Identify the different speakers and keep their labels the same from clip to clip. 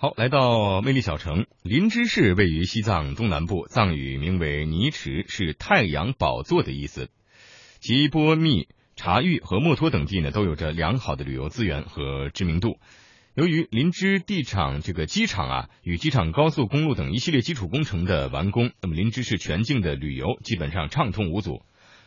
Speaker 1: 好，来到魅力小城，林芝市位于西藏东南部，藏语名为尼池，是太阳宝座的意思。吉波密、察隅和墨脱等地呢，都有着良好的旅游资源和知名度。由于林芝地场这个机场啊，与机场高速公路等一系列基础工程的完工，那么林芝市全境的旅游基本上畅通无阻。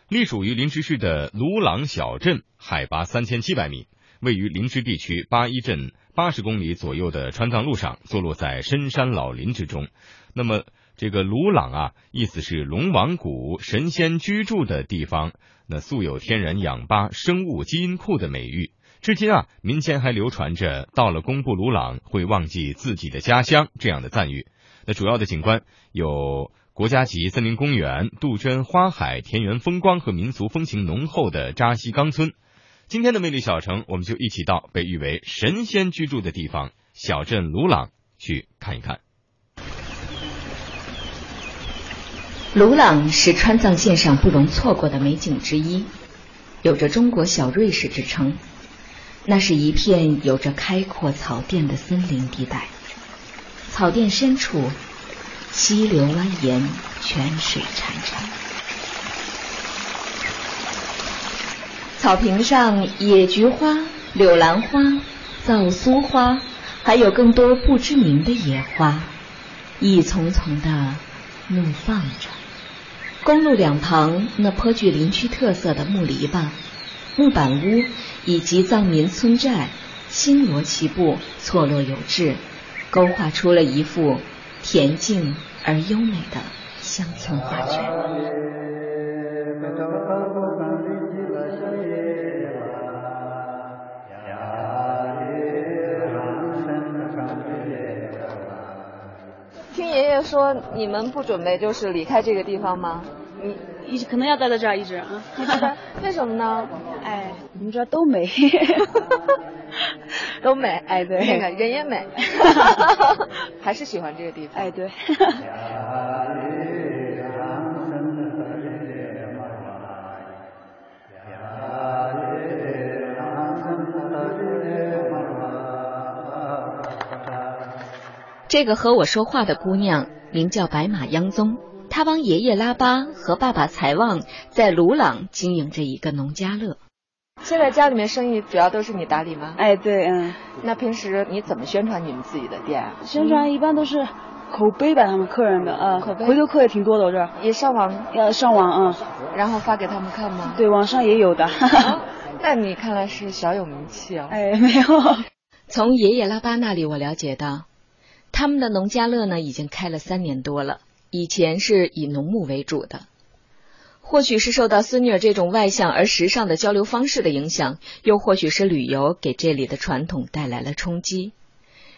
Speaker 1: 隶属于林芝市的鲁朗小镇，海拔三千七百米。位于林芝地区八一镇八十公里左右的川藏路上，坐落在深山老林之中。那么，这个鲁朗啊，意思是龙王谷神仙居住的地方。那素有天然氧吧、生物基因库的美誉。至今啊，民间还流传着到了公布鲁朗会忘记自己的家乡这样的赞誉。那主要的景观有国家级森林公园、杜鹃花海、田园风光和民俗风情浓厚的扎西冈村。今天的魅力小城，我们就一起到被誉为神仙居住的地方——小镇鲁朗去看一看。
Speaker 2: 鲁朗是川藏线上不容错过的美景之一，有着“中国小瑞士”之称。那是一片有着开阔草甸的森林地带，草甸深处，溪流蜿蜒，泉水潺潺。草坪上，野菊花、柳兰花、皂苏花，还有更多不知名的野花，一丛丛的怒放着。公路两旁那颇具林区特色的木篱笆、木板屋以及藏民村寨，星罗棋布，错落有致，勾画出了一幅恬静而优美的乡村画卷。
Speaker 3: 说你们不准备就是离开这个地方吗？
Speaker 4: 你一直可能要待在这儿一直啊？
Speaker 3: 为什么呢？
Speaker 4: 哎，你们这都美，
Speaker 3: 都美，
Speaker 4: 哎对，
Speaker 3: 人也美，还是喜欢这个地方，
Speaker 4: 哎对。
Speaker 2: 这个和我说话的姑娘名叫白马央宗，她帮爷爷拉巴和爸爸财旺在鲁朗经营着一个农家乐。
Speaker 3: 现在家里面生意主要都是你打理吗？
Speaker 4: 哎，对，嗯。
Speaker 3: 那平时你怎么宣传你们自己的店啊？
Speaker 4: 宣传一般都是口碑吧，他们客人的啊，
Speaker 3: 口碑，
Speaker 4: 回头客也挺多的。我这儿
Speaker 3: 也上网，
Speaker 4: 要上网啊，
Speaker 3: 然后发给他们看吗？
Speaker 4: 对，网上也有的。
Speaker 3: 那你看来是小有名气哦。
Speaker 4: 哎，没有。
Speaker 2: 从爷爷拉巴那里我了解到。他们的农家乐呢，已经开了三年多了。以前是以农牧为主的，或许是受到孙女儿这种外向而时尚的交流方式的影响，又或许是旅游给这里的传统带来了冲击。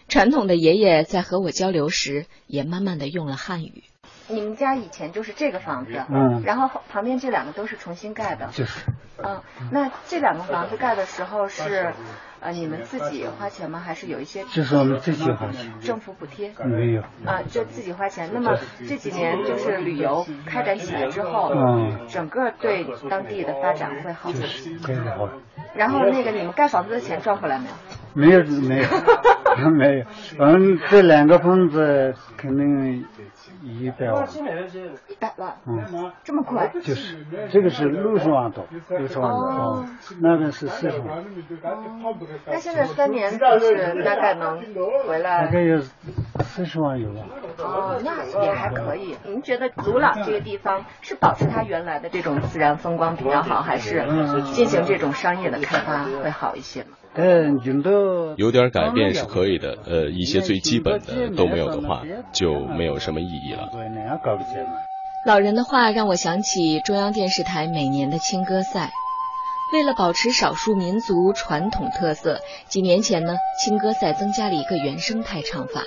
Speaker 2: 传统的爷爷在和我交流时，也慢慢的用了汉语。
Speaker 3: 你们家以前就是这个房子，嗯，然后旁边这两个都是重新盖的，
Speaker 5: 就是，
Speaker 3: 嗯，那这两个房子盖的时候是。呃，你们自己花钱吗？还是有一些？
Speaker 5: 就是我们自己花钱。
Speaker 3: 政府补贴？
Speaker 5: 没有。
Speaker 3: 啊，就自己花钱。那么这几年就是旅游开展起来之后，嗯，整个对当地的发展会好
Speaker 5: 吗？就是会好。
Speaker 3: 然后那个你们盖房子的钱赚回来没有？
Speaker 5: 没有，没有，没有。嗯，这两个房子肯定。一百万，
Speaker 3: 一百万，嗯，这么快？
Speaker 5: 就是，这个是六十万多，六十万多，哦，那个是四十万。
Speaker 3: 那现在三年就是大概能回来？
Speaker 5: 大概有四十万有吧。
Speaker 3: 哦，那也还可以。您觉得鲁朗这个地方是保持它原来的这种自然风光比较好，还是进行这种商业的开发会好一些吗？
Speaker 5: 嗯，有的
Speaker 1: 有点改变是可以的，呃，一些最基本的都没有的话，就没有什么意义了。
Speaker 2: 老人的话让我想起中央电视台每年的青歌赛，为了保持少数民族传统特色，几年前呢，青歌赛增加了一个原生态唱法。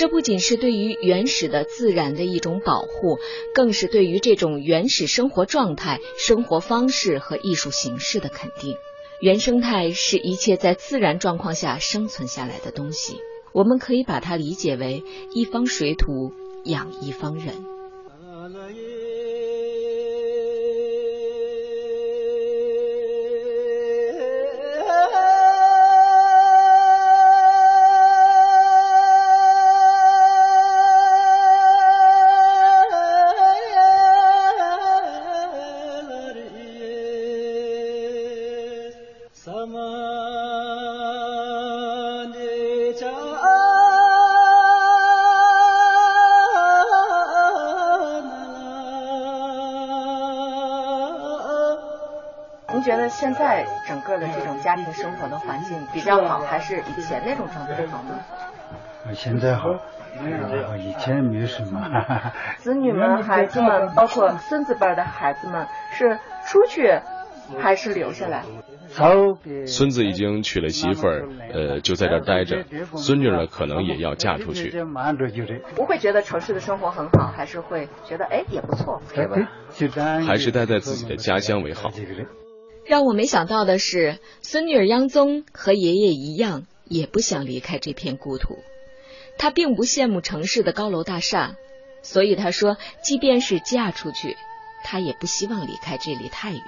Speaker 2: 这不仅是对于原始的自然的一种保护，更是对于这种原始生活状态、生活方式和艺术形式的肯定。原生态是一切在自然状况下生存下来的东西，我们可以把它理解为一方水土养一方人。
Speaker 3: 生活的环境比较好，还是以前那种状态好呢？
Speaker 5: 现在好，以前没什么。
Speaker 3: 子女们、孩子们，包括孙子辈的孩子们，是出去还是留下来？
Speaker 6: 孙子已经娶了媳妇儿，呃，就在这儿待着。孙女呢，可能也要嫁出去。
Speaker 3: 不会觉得城市的生活很好，还是会觉得哎也不错，
Speaker 6: 还是待在自己的家乡为好。
Speaker 2: 让我没想到的是，孙女儿央宗和爷爷一样，也不想离开这片故土。他并不羡慕城市的高楼大厦，所以他说，即便是嫁出去，他也不希望离开这里太远。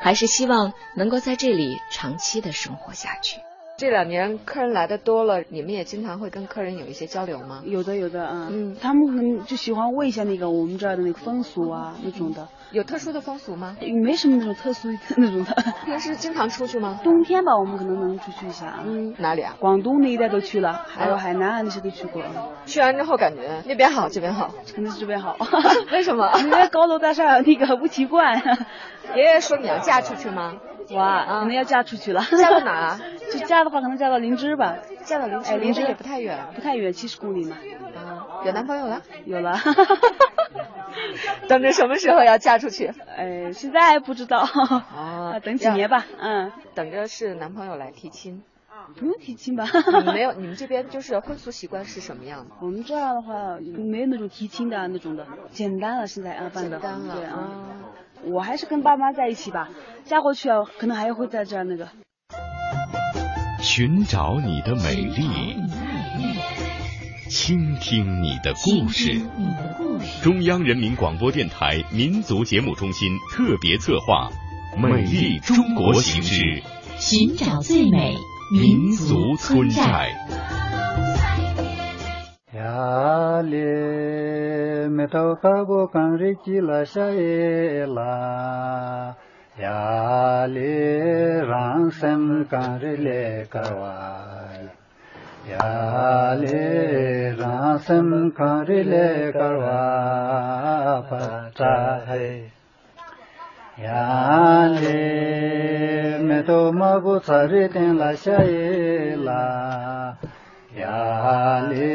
Speaker 2: 还是希望能够在这里长期的生活下去。
Speaker 3: 这两年客人来的多了，你们也经常会跟客人有一些交流吗？
Speaker 4: 有的，有的，嗯，嗯，他们可能就喜欢问一下那个我们这儿的那个风俗啊那种的。
Speaker 3: 有特殊的风俗吗？
Speaker 4: 没什么那种特殊 那种的。
Speaker 3: 平时经常出去吗？
Speaker 4: 冬天吧，我们可能能出去一下。
Speaker 3: 嗯，哪里啊？
Speaker 4: 广东那一带都去了，还有海南啊那些都去过。
Speaker 3: 去完之后感觉那边好，这边好，
Speaker 4: 肯定是这边好。
Speaker 3: 为什么？
Speaker 4: 因为高楼大厦那个不习惯。
Speaker 3: 爷爷说你要嫁出去吗？
Speaker 4: 哇，可能要嫁出去了。
Speaker 3: 嫁到哪？
Speaker 4: 就嫁的话，可能嫁到灵芝吧。
Speaker 3: 嫁到灵芝，灵芝也不太远，
Speaker 4: 不太远，七十公里嘛。
Speaker 3: 啊，有男朋友了？
Speaker 4: 有了。
Speaker 3: 等着什么时候要嫁出去？
Speaker 4: 哎，现在还不知道。啊，等几年吧。嗯，
Speaker 3: 等着是男朋友来提亲。
Speaker 4: 不用提亲吧？
Speaker 3: 没有，你们这边就是婚俗习惯是什么样的？
Speaker 4: 我们这儿的话，没有那种提亲的那种的，简单了，现在啊办的。
Speaker 3: 简单了。
Speaker 4: 对啊。我还是跟爸妈在一起吧，嫁过去啊，可能还会在这儿那个。
Speaker 1: 寻找你的美丽，倾听你的故事。中央人民广播电台民族节目中心特别策划《美丽中国行之
Speaker 7: 寻找最美
Speaker 1: 民族村寨》。
Speaker 5: Yāli rāṅsam kārile karvāya Yāli rāṅsam kārile karvā patāhai Yāli meto mabu tsaritin lāśāyi lā Yāli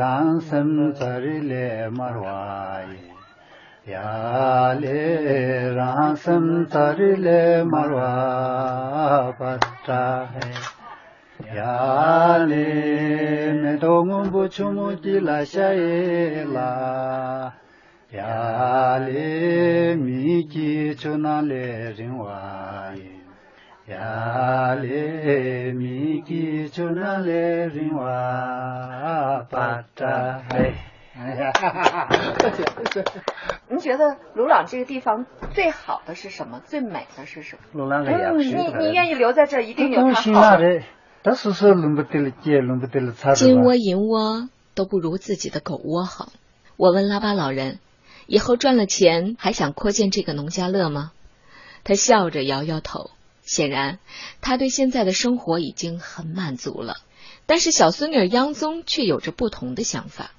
Speaker 5: rāṅsam kārile marvāya याले रासम तरिले मरवा पत्ता है। याले मैं दोंग बुचुमु दिला शैला। याले मी की चुनाले रिवाए। याले मी की चुनाले रिवा पत्ता है।
Speaker 3: 您觉得鲁朗这个地方最好的是什么？最美的是什么？
Speaker 5: 鲁朗的呀，你
Speaker 3: 你愿意留在这，一定有它好的。
Speaker 2: 金窝银窝都不如自己的狗窝好。我问拉巴老人，以后赚了钱还想扩建这个农家乐吗？他笑着摇摇头。显然，他对现在的生活已经很满足了。但是小孙女央宗却有着不同的想法。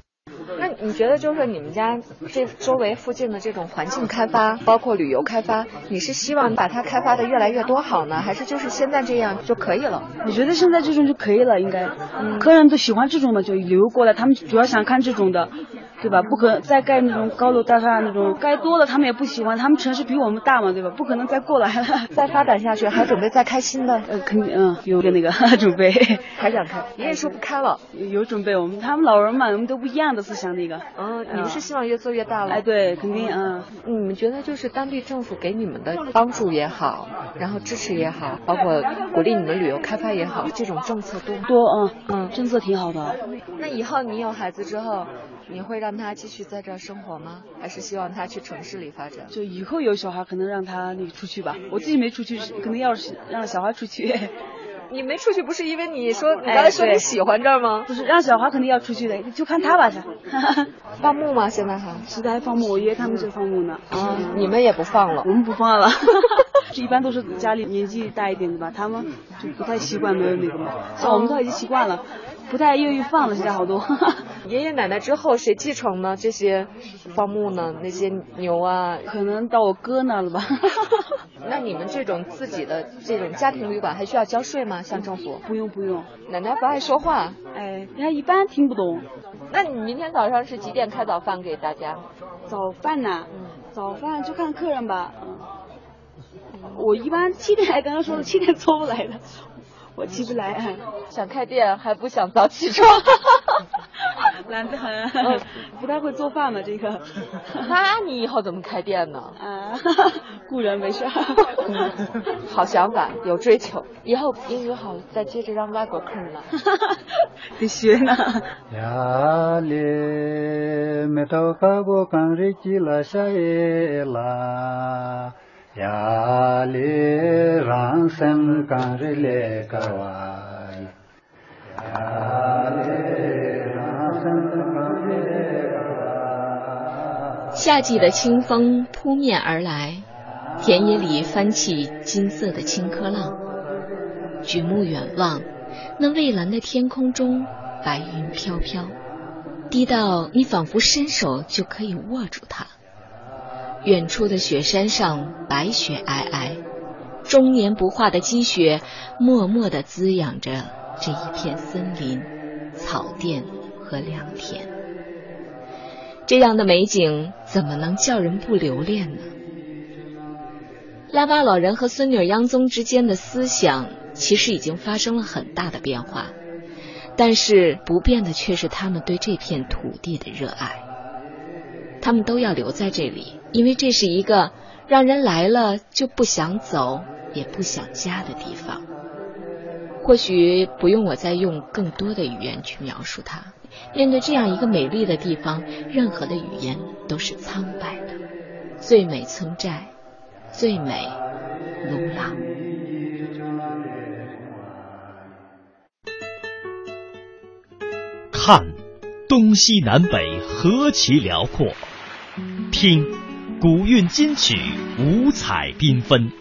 Speaker 3: 那你觉得，就是你们家这周围附近的这种环境开发，包括旅游开发，你是希望把它开发的越来越多好呢，还是就是现在这样就可以了？
Speaker 4: 我觉得现在这种就可以了？应该，客人都喜欢这种的，就旅游过来，他们主要想看这种的。对吧？不可能再盖那种高楼大厦那种，盖多了他们也不喜欢。他们城市比我们大嘛，对吧？不可能再过来了，
Speaker 3: 再发展下去，还准备再开新的？
Speaker 4: 呃，肯定，嗯，有个那个 准备，
Speaker 3: 还想开？爷爷说不开了，
Speaker 4: 有准备。我们他们老人嘛，我们都不一样的思想，那个。
Speaker 3: 嗯，你们是希望越做越大了？
Speaker 4: 哎，对，肯定，嗯。
Speaker 3: 你们觉得就是当地政府给你们的帮助也好，然后支持也好，包括鼓励你们旅游开发也好，这种政策多
Speaker 4: 多？嗯嗯，政策挺好的。
Speaker 3: 那以后你有孩子之后？你会让他继续在这儿生活吗？还是希望他去城市里发展？
Speaker 4: 就以后有小孩，可能让他那个出去吧。我自己没出去，可能要是让小孩出去。
Speaker 3: 你没出去，不是因为你说你刚才说你喜欢这儿吗？
Speaker 4: 不是，让小华肯定要出去的，就看他吧。
Speaker 3: 他 放牧吗？现在还？
Speaker 4: 现在放牧，我爷爷他们就放牧呢。
Speaker 3: 啊，你们也不放了？
Speaker 4: 我们不放了。一般都是家里年纪大一点的吧，他们就不太习惯没有那个嘛。像我们都已经习惯了。不太愿意放了，现在好多。
Speaker 3: 爷爷奶奶之后谁继承呢？这些放牧呢？那些牛啊，
Speaker 4: 可能到我哥那了吧。
Speaker 3: 那你们这种自己的这种家庭旅馆还需要交税吗？向政府？
Speaker 4: 不用不用。
Speaker 3: 奶奶不爱说话，
Speaker 4: 哎，人家一般听不懂。
Speaker 3: 那你明天早上是几点开早饭给大家？
Speaker 4: 早饭呢？早饭就看客人吧。我一般七点，刚刚说的七点做不来的，我起不来。
Speaker 3: 想开店还不想早起床，
Speaker 4: 懒得很，不太会做饭嘛这个。
Speaker 3: 那你以后怎么开店呢？
Speaker 4: 啊，雇人没事。
Speaker 3: 好想法，有追求，以后英语好再接着让外国客人来。
Speaker 4: 得学呢。
Speaker 5: 呀嘞，没头发我刚日记了下耶啦。
Speaker 2: 夏季的清风扑面而来，田野里翻起金色的青稞浪。举目远望，那蔚蓝的天空中，白云飘飘，低到你仿佛伸手就可以握住它。远处的雪山上，白雪皑皑，终年不化的积雪，默默地滋养着这一片森林、草甸和良田。这样的美景，怎么能叫人不留恋呢？拉巴老人和孙女央宗之间的思想，其实已经发生了很大的变化，但是不变的却是他们对这片土地的热爱。他们都要留在这里，因为这是一个让人来了就不想走、也不想家的地方。或许不用我再用更多的语言去描述它。面对这样一个美丽的地方，任何的语言都是苍白的。最美村寨，最美卢朗。
Speaker 8: 看，东西南北何其辽阔。听，古韵金曲五彩缤纷。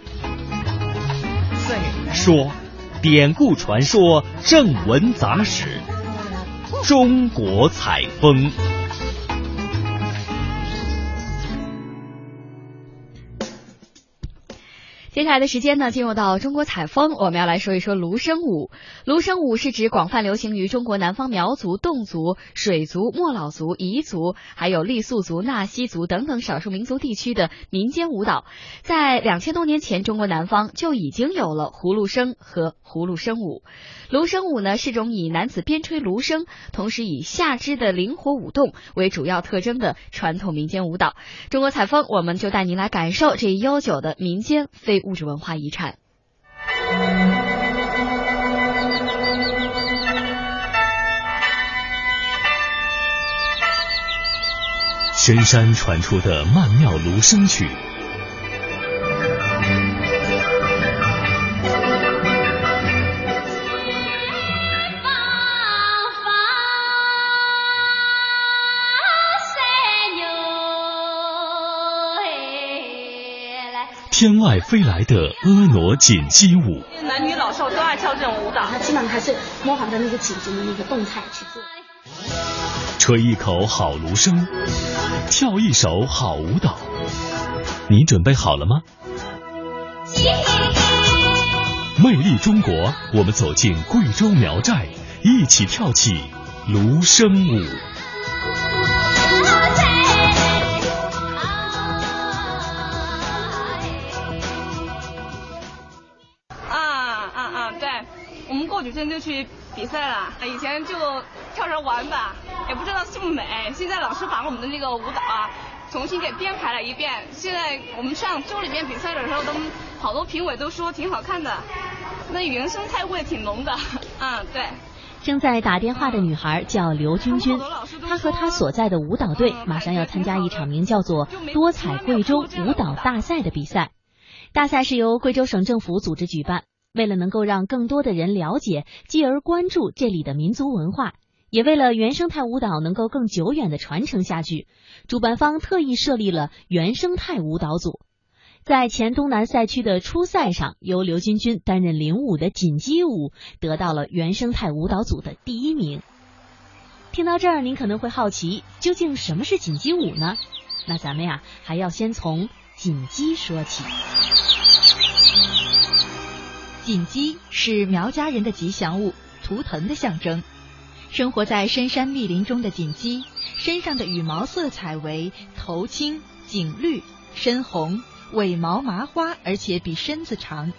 Speaker 8: 说，典故传说正文杂史。中国采风。
Speaker 9: 接下来的时间呢，进入到中国采风，我们要来说一说芦笙舞。芦笙舞是指广泛流行于中国南方苗族、侗族、水族、莫老族、彝族，还有傈僳族、纳西族等等少数民族地区的民间舞蹈。在两千多年前，中国南方就已经有了葫芦笙和葫芦笙舞。芦笙舞呢，是种以男子边吹芦笙，同时以下肢的灵活舞动为主要特征的传统民间舞蹈。中国采风，我们就带您来感受这一悠久的民间非物质文化遗产。
Speaker 8: 深山传出的曼妙芦笙曲。天外飞来的婀娜锦鸡舞，
Speaker 10: 男女老少都爱跳这种舞蹈，
Speaker 11: 它基本上还是模仿着那个锦鸡的那个动态去做。
Speaker 8: 吹一口好芦笙，跳一首好舞蹈，你准备好了吗？魅力中国，我们走进贵州苗寨，一起跳起芦笙舞。
Speaker 10: 就去比赛了，以前就跳着玩吧，也不知道这么美。现在老师把我们的那个舞蹈啊重新给编排了一遍。现在我们上州里面比赛的时候，都好多评委都说挺好看的，那原生态味挺浓的。嗯，对。
Speaker 9: 正在打电话的女孩叫刘君君，她和她所在的舞蹈队马上要参加一场名叫做“多彩贵州舞蹈大赛”的比赛。大赛是由贵州省政府组织举办。为了能够让更多的人了解，继而关注这里的民族文化，也为了原生态舞蹈能够更久远的传承下去，主办方特意设立了原生态舞蹈组。在前东南赛区的初赛上，由刘君君担任领舞的锦鸡舞得到了原生态舞蹈组的第一名。听到这儿，您可能会好奇，究竟什么是锦鸡舞呢？那咱们呀，还要先从锦鸡说起。锦鸡是苗家人的吉祥物，图腾的象征。生活在深山密林中的锦鸡，身上的羽毛色彩为头青、颈绿、身红，尾毛麻花，而且比身子长。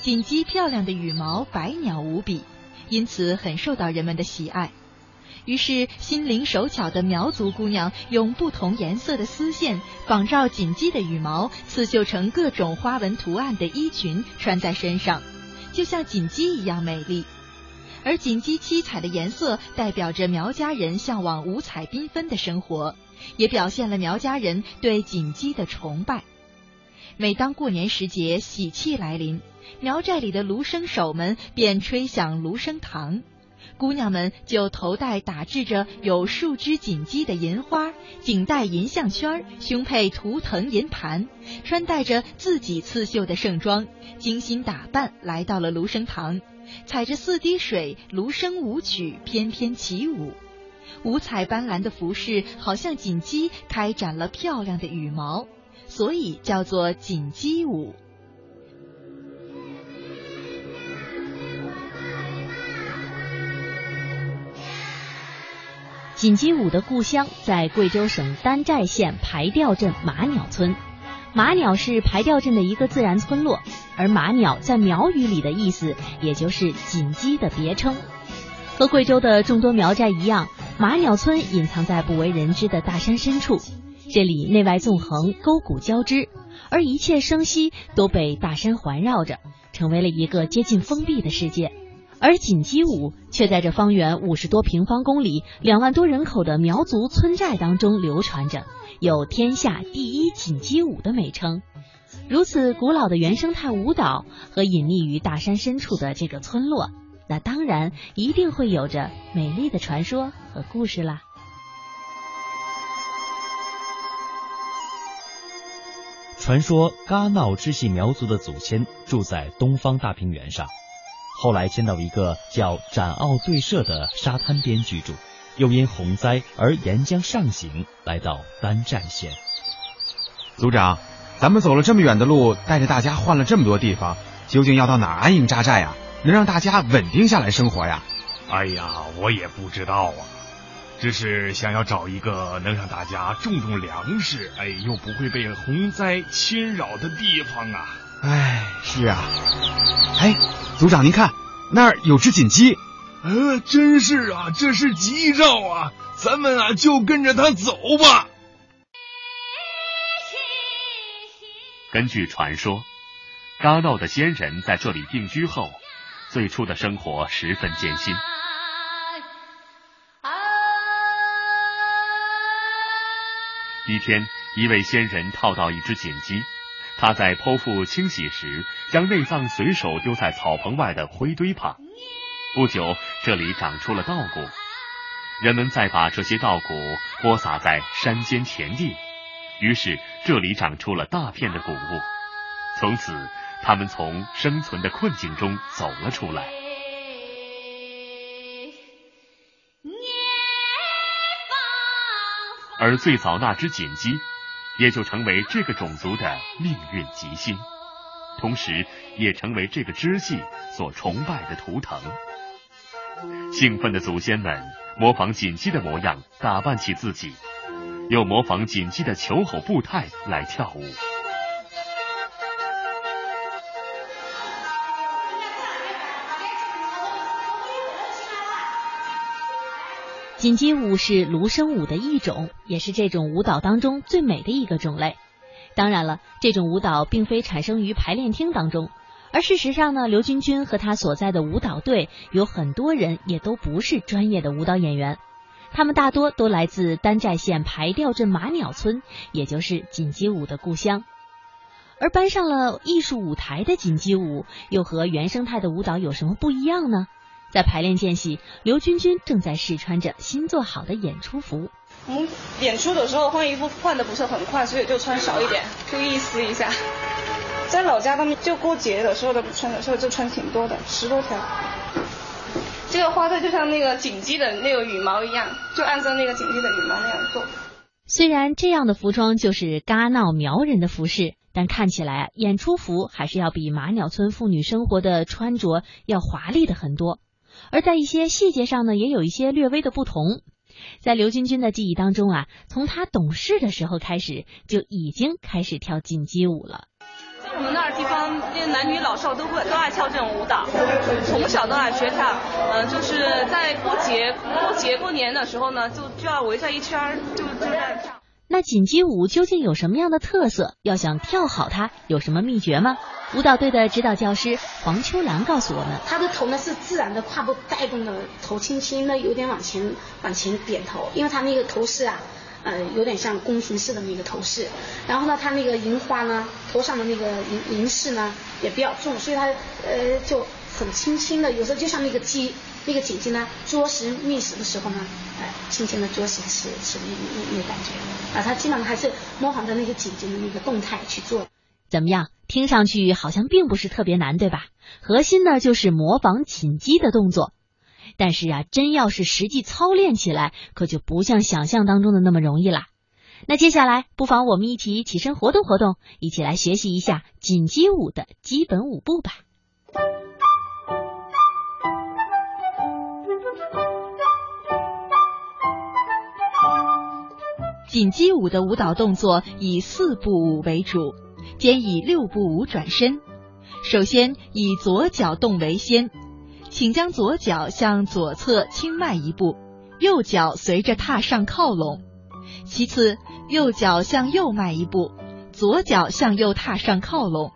Speaker 9: 锦鸡漂亮的羽毛百鸟无比，因此很受到人们的喜爱。于是，心灵手巧的苗族姑娘用不同颜色的丝线仿照锦鸡的羽毛，刺绣成各种花纹图案的衣裙，穿在身上，就像锦鸡一样美丽。而锦鸡七彩的颜色代表着苗家人向往五彩缤纷的生活，也表现了苗家人对锦鸡的崇拜。每当过年时节，喜气来临，苗寨里的芦笙手们便吹响芦笙糖。姑娘们就头戴打制着有数只锦鸡的银花，颈戴银项圈，胸佩图腾银盘，穿戴着自己刺绣的盛装，精心打扮，来到了芦笙堂，踩着四滴水，芦笙舞曲翩翩起舞，五彩斑斓的服饰好像锦鸡开展了漂亮的羽毛，所以叫做锦鸡舞。锦鸡舞的故乡在贵州省丹寨县排调镇马鸟村。马鸟是排调镇的一个自然村落，而马鸟在苗语里的意思，也就是锦鸡的别称。和贵州的众多苗寨一样，马鸟村隐藏在不为人知的大山深处。这里内外纵横，沟谷交织，而一切生息都被大山环绕着，成为了一个接近封闭的世界。而锦鸡舞却在这方圆五十多平方公里、两万多人口的苗族村寨当中流传着，有“天下第一锦鸡舞”的美称。如此古老的原生态舞蹈和隐匿于大山深处的这个村落，那当然一定会有着美丽的传说和故事啦。
Speaker 8: 传说嘎闹支系苗族的祖先住在东方大平原上。后来迁到一个叫展澳对社的沙滩边居住，又因洪灾而沿江上行，来到丹寨县。
Speaker 12: 组长，咱们走了这么远的路，带着大家换了这么多地方，究竟要到哪安营扎寨啊？能让大家稳定下来生活呀？
Speaker 13: 哎呀，我也不知道啊，只是想要找一个能让大家种种粮食，哎，又不会被洪灾侵扰的地方啊。
Speaker 12: 哎，是啊，哎，族长您看，那儿有只锦鸡。
Speaker 13: 呃，真是啊，这是吉兆啊，咱们啊就跟着它走吧。
Speaker 14: 根据传说，嘎闹的先人在这里定居后，最初的生活十分艰辛。一天，一位仙人套到一只锦鸡。他在剖腹清洗时，将内脏随手丢在草棚外的灰堆旁。不久，这里长出了稻谷，人们再把这些稻谷播撒在山间田地，于是这里长出了大片的谷物。从此，他们从生存的困境中走了出来。而最早那只锦鸡。也就成为这个种族的命运吉星，同时也成为这个支系所崇拜的图腾。兴奋的祖先们模仿锦鸡的模样打扮起自己，又模仿锦鸡的求吼步态来跳舞。
Speaker 9: 锦鸡舞是芦笙舞的一种，也是这种舞蹈当中最美的一个种类。当然了，这种舞蹈并非产生于排练厅当中，而事实上呢，刘军军和他所在的舞蹈队有很多人也都不是专业的舞蹈演员，他们大多都来自丹寨县排调镇马鸟村，也就是锦鸡舞的故乡。而搬上了艺术舞台的锦鸡舞，又和原生态的舞蹈有什么不一样呢？在排练间隙，刘君君正在试穿着新做好的演出服。
Speaker 10: 我们演出的时候换衣服换的不是很快，所以就穿少一点，就意思一下。在老家他们就过节的时候都不穿的时候就穿挺多的，十多条。这个花带就像那个锦鸡的那个羽毛一样，就按照那个锦鸡的羽毛那样做。
Speaker 9: 虽然这样的服装就是嘎闹苗人的服饰。但看起来演出服还是要比马鸟村妇女生活的穿着要华丽的很多，而在一些细节上呢，也有一些略微的不同。在刘君君的记忆当中啊，从她懂事的时候开始，就已经开始跳锦鸡舞了。
Speaker 10: 在我们那儿地方，这男女老少都会都爱跳这种舞蹈，从小都爱学跳。嗯，就是在过节、过节、过年的时候呢，就就要围在一圈，就就在跳。
Speaker 9: 那锦鸡舞究竟有什么样的特色？要想跳好它，有什么秘诀吗？舞蹈队的指导教师黄秋兰告诉我们：
Speaker 11: 他的头呢是自然的胯部带动的，头轻轻的有点往前往前点头，因为他那个头饰啊。呃，有点像宫廷式的那个头饰，然后呢，它那个银花呢，头上的那个银银饰呢也比较重，所以它呃就很轻轻的，有时候就像那个鸡，那个锦鸡呢啄食觅食的时候呢，哎，轻轻的啄食吃吃那那那感觉，啊，它基本上还是模仿着那个锦鸡的那个动态去做。
Speaker 9: 怎么样？听上去好像并不是特别难，对吧？核心呢就是模仿锦鸡的动作。但是啊，真要是实际操练起来，可就不像想象当中的那么容易啦。那接下来，不妨我们一起起身活动活动，一起来学习一下锦鸡舞的基本舞步吧。锦鸡舞的舞蹈动作以四步舞为主，兼以六步舞转身。首先以左脚动为先。请将左脚向左侧轻迈一步，右脚随着踏上靠拢。其次，右脚向右迈一步，左脚向右踏上靠拢。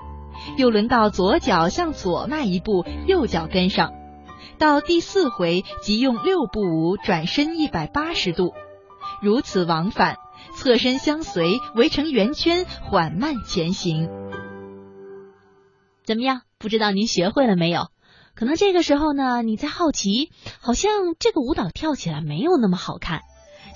Speaker 9: 又轮到左脚向左迈一步，右脚跟上。到第四回，即用六步舞转身一百八十度，如此往返，侧身相随，围成圆圈，缓慢前行。怎么样？不知道您学会了没有？可能这个时候呢，你在好奇，好像这个舞蹈跳起来没有那么好看。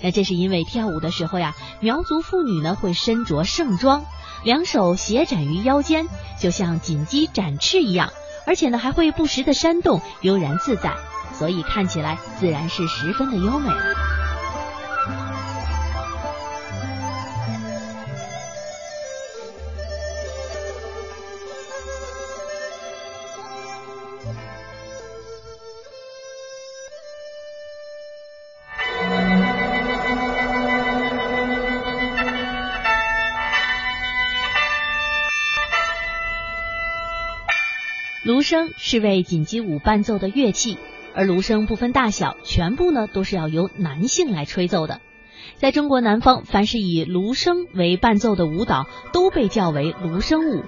Speaker 9: 那这是因为跳舞的时候呀，苗族妇女呢会身着盛装，两手斜展于腰间，就像锦鸡展翅一样，而且呢还会不时的扇动，悠然自在，所以看起来自然是十分的优美。芦笙是为锦鸡舞伴奏的乐器，而芦笙不分大小，全部呢都是要由男性来吹奏的。在中国南方，凡是以芦笙为伴奏的舞蹈，都被叫为芦笙舞。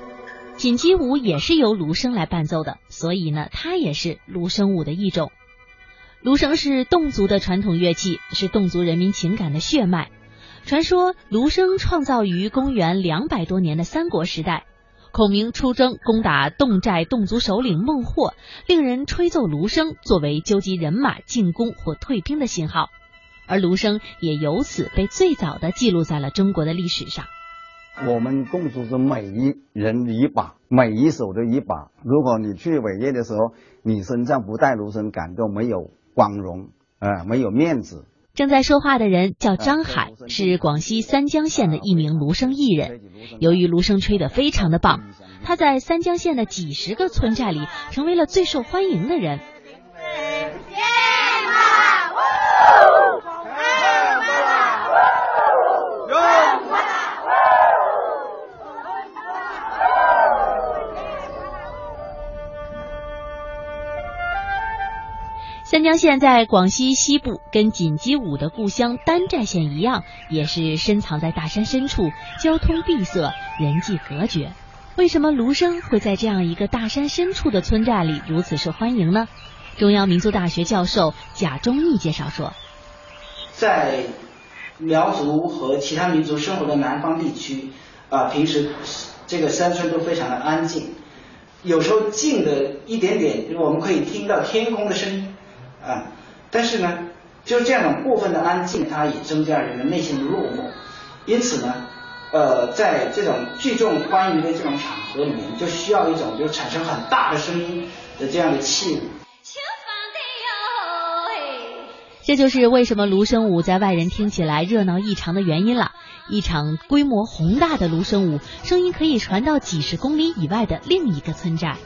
Speaker 9: 锦鸡舞也是由芦笙来伴奏的，所以呢，它也是芦笙舞的一种。芦笙是侗族的传统乐器，是侗族人民情感的血脉。传说芦笙创造于公元两百多年的三国时代。孔明出征攻打侗寨侗族首领孟获，令人吹奏芦笙作为纠集人马进攻或退兵的信号，而芦笙也由此被最早的记录在了中国的历史上。
Speaker 15: 我们侗族是每一人一把，每一手的一把。如果你去伟业的时候，你身上不带芦笙，感到没有光荣，啊，没有面子。
Speaker 9: 正在说话的人叫张海，是广西三江县的一名芦笙艺人。由于芦笙吹得非常的棒，他在三江县的几十个村寨里成为了最受欢迎的人。江县在广西西部，跟锦鸡舞的故乡丹寨县一样，也是深藏在大山深处，交通闭塞，人迹隔绝。为什么芦笙会在这样一个大山深处的村寨里如此受欢迎呢？中央民族大学教授贾忠义介绍说，
Speaker 16: 在苗族和其他民族生活的南方地区，啊，平时这个山村都非常的安静，有时候静的一点点，我们可以听到天空的声音。啊，但是呢，就这样的过分的安静，它也增加人的内心的落寞。因此呢，呃，在这种聚众欢愉的这种场合里面，就需要一种就产生很大的声音的这样的器物。
Speaker 9: 这就是为什么芦笙舞在外人听起来热闹异常的原因了。一场规模宏大的芦笙舞，声音可以传到几十公里以外的另一个村寨。